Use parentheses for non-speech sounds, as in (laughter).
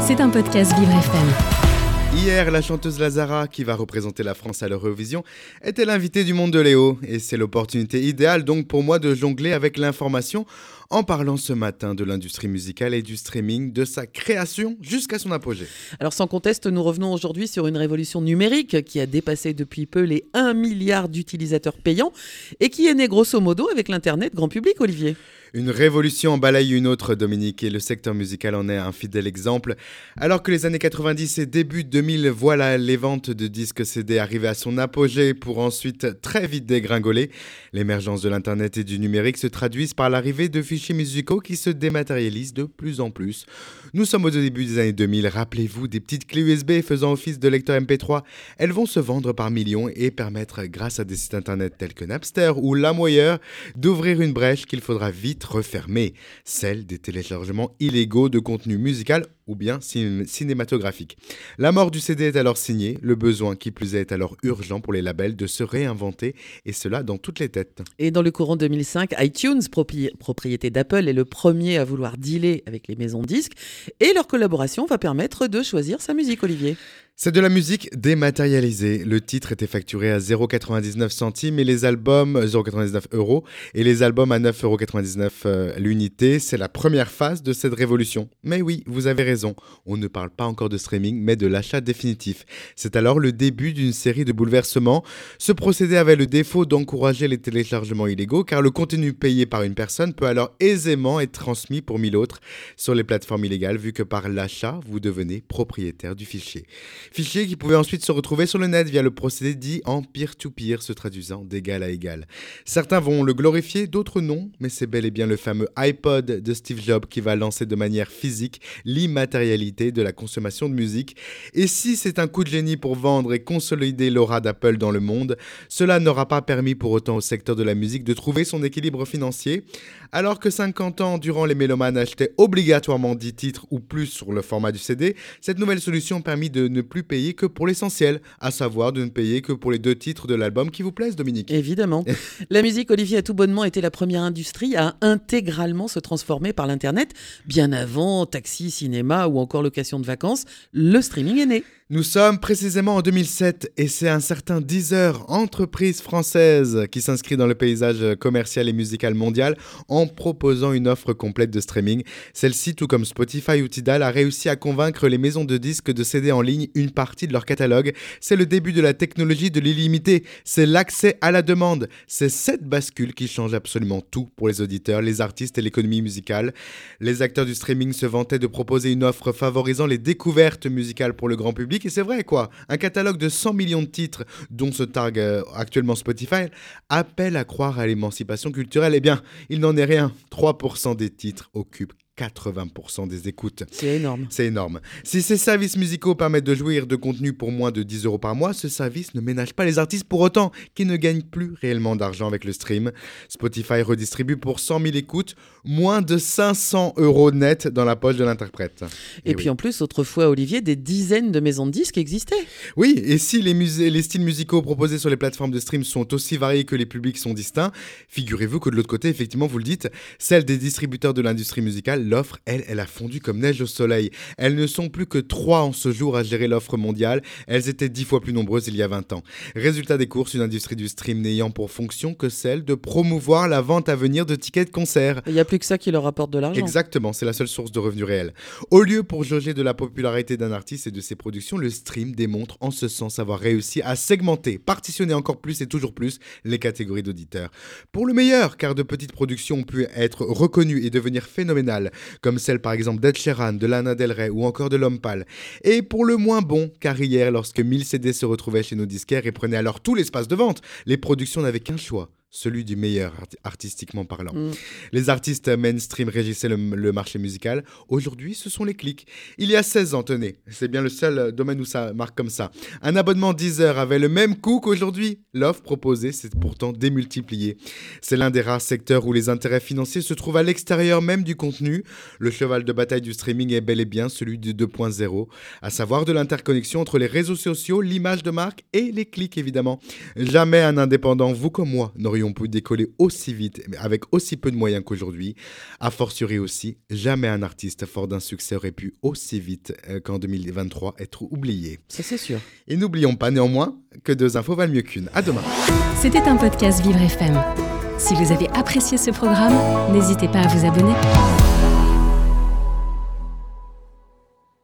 C'est un podcast Vivre FM. Hier, la chanteuse Lazara, qui va représenter la France à l'Eurovision, était l'invitée du monde de Léo. Et c'est l'opportunité idéale donc pour moi de jongler avec l'information en parlant ce matin de l'industrie musicale et du streaming, de sa création jusqu'à son apogée. Alors sans conteste, nous revenons aujourd'hui sur une révolution numérique qui a dépassé depuis peu les 1 milliard d'utilisateurs payants et qui est née grosso modo avec l'Internet grand public, Olivier. Une révolution en une autre, Dominique, et le secteur musical en est un fidèle exemple. Alors que les années 90 et début 2000 voilà les ventes de disques CD arriver à son apogée pour ensuite très vite dégringoler, l'émergence de l'Internet et du numérique se traduisent par l'arrivée de fichiers musicaux qui se dématérialisent de plus en plus. Nous sommes au début des années 2000, rappelez-vous des petites clés USB faisant office de lecteur MP3. Elles vont se vendre par millions et permettre, grâce à des sites internet tels que Napster ou LaMoyeur, d'ouvrir une brèche qu'il faudra vite refermée, celle des téléchargements illégaux de contenu musical ou bien cinématographique. La mort du CD est alors signée, le besoin qui plus est, est alors urgent pour les labels de se réinventer, et cela dans toutes les têtes. Et dans le courant 2005, iTunes, propriété d'Apple, est le premier à vouloir dealer avec les maisons disques, et leur collaboration va permettre de choisir sa musique, Olivier. C'est de la musique dématérialisée. Le titre était facturé à 0,99 centimes et les albums 0,99 euros et les albums à 9,99 euros euh, l'unité. C'est la première phase de cette révolution. Mais oui, vous avez raison. On ne parle pas encore de streaming, mais de l'achat définitif. C'est alors le début d'une série de bouleversements. Ce procédé avait le défaut d'encourager les téléchargements illégaux, car le contenu payé par une personne peut alors aisément être transmis pour mille autres sur les plateformes illégales, vu que par l'achat, vous devenez propriétaire du fichier. Fichier qui pouvait ensuite se retrouver sur le net via le procédé dit en peer-to-peer, se traduisant d'égal à égal. Certains vont le glorifier, d'autres non, mais c'est bel et bien le fameux iPod de Steve Jobs qui va lancer de manière physique l'immatérialité de la consommation de musique. Et si c'est un coup de génie pour vendre et consolider l'aura d'Apple dans le monde, cela n'aura pas permis pour autant au secteur de la musique de trouver son équilibre financier. Alors que 50 ans durant les mélomanes achetaient obligatoirement 10 titres ou plus sur le format du CD, cette nouvelle solution a permis de ne plus payer que pour l'essentiel, à savoir de ne payer que pour les deux titres de l'album qui vous plaisent, Dominique. Évidemment. (laughs) la musique, Olivier, a tout bonnement été la première industrie à intégralement se transformer par l'Internet. Bien avant taxi, cinéma ou encore location de vacances, le streaming est né. Nous sommes précisément en 2007 et c'est un certain Deezer, entreprise française, qui s'inscrit dans le paysage commercial et musical mondial en proposant une offre complète de streaming. Celle-ci, tout comme Spotify ou Tidal, a réussi à convaincre les maisons de disques de céder en ligne une partie de leur catalogue. C'est le début de la technologie de l'illimité, c'est l'accès à la demande. C'est cette bascule qui change absolument tout pour les auditeurs, les artistes et l'économie musicale. Les acteurs du streaming se vantaient de proposer une offre favorisant les découvertes musicales pour le grand public et c'est vrai quoi. Un catalogue de 100 millions de titres, dont se targue euh, actuellement Spotify, appelle à croire à l'émancipation culturelle. Eh bien, il n'en est rien. 3% des titres occupent 80% des écoutes. C'est énorme. C'est énorme. Si ces services musicaux permettent de jouir de contenu pour moins de 10 euros par mois, ce service ne ménage pas les artistes pour autant qui ne gagnent plus réellement d'argent avec le stream. Spotify redistribue pour 100 000 écoutes moins de 500 euros net dans la poche de l'interprète. Et, puis en plus, autrefois, Olivier, des dizaines de maisons de disques existaient. Oui, et si les, musées, les styles musicaux proposés sur les plateformes de stream sont aussi variés que les publics sont distincts, figurez-vous que de l'autre côté, effectivement, vous le dites, celle des distributeurs de l'industrie musicale l'offre, elle, elle a fondu comme neige au soleil. Elles ne sont plus que trois en ce jour à gérer l'offre mondiale. Elles étaient dix fois plus nombreuses il y a 20 ans. Résultat des courses, une industrie du stream n'ayant pour fonction que celle de promouvoir la vente à venir de tickets de concert. Il n'y a plus que ça qui leur apporte de l'argent. Exactement, c'est la seule source de revenus réels. Au lieu pour jauger de la popularité d'un artiste et de ses productions, le stream démontre en ce sens avoir réussi à segmenter, partitionner encore plus et toujours plus les catégories d'auditeurs. Pour le meilleur, car de petites productions ont pu être reconnues et devenir phénoménales, comme celle par exemple d'Ed Sheeran, de Lana Del Rey ou encore de L'Homme Pâle. Et pour le moins bon, car hier, lorsque 1000 CD se retrouvaient chez nos disquaires et prenaient alors tout l'espace de vente, les productions n'avaient qu'un choix celui du meilleur artistiquement parlant. Mm. Les artistes mainstream régissaient le, marché musical. Aujourd'hui, ce sont les clics. Il y a 16 ans, tenez, c'est bien le seul domaine où ça marque comme ça. Un abonnement Deezer avait le même coût qu'aujourd'hui. L'offre proposée s'est pourtant démultipliée. C'est l'un des rares secteurs où les intérêts financiers se trouvent à l'extérieur même du contenu. Le cheval de bataille du streaming est bel et bien celui du 2.0, à savoir de l'interconnexion entre les réseaux sociaux, l'image de marque et les clics évidemment. Jamais un indépendant, vous comme moi, aurions pu décoller aussi vite, mais avec aussi peu de moyens qu'aujourd'hui. A fortiori aussi, jamais un artiste fort d'un succès aurait pu aussi vite euh, qu'en 2023 être oublié. Ça, c'est sûr. Et n'oublions pas néanmoins que deux infos valent mieux qu'une. À demain. C'était un podcast Vivre FM. Si vous avez apprécié ce programme, n'hésitez pas à vous abonner.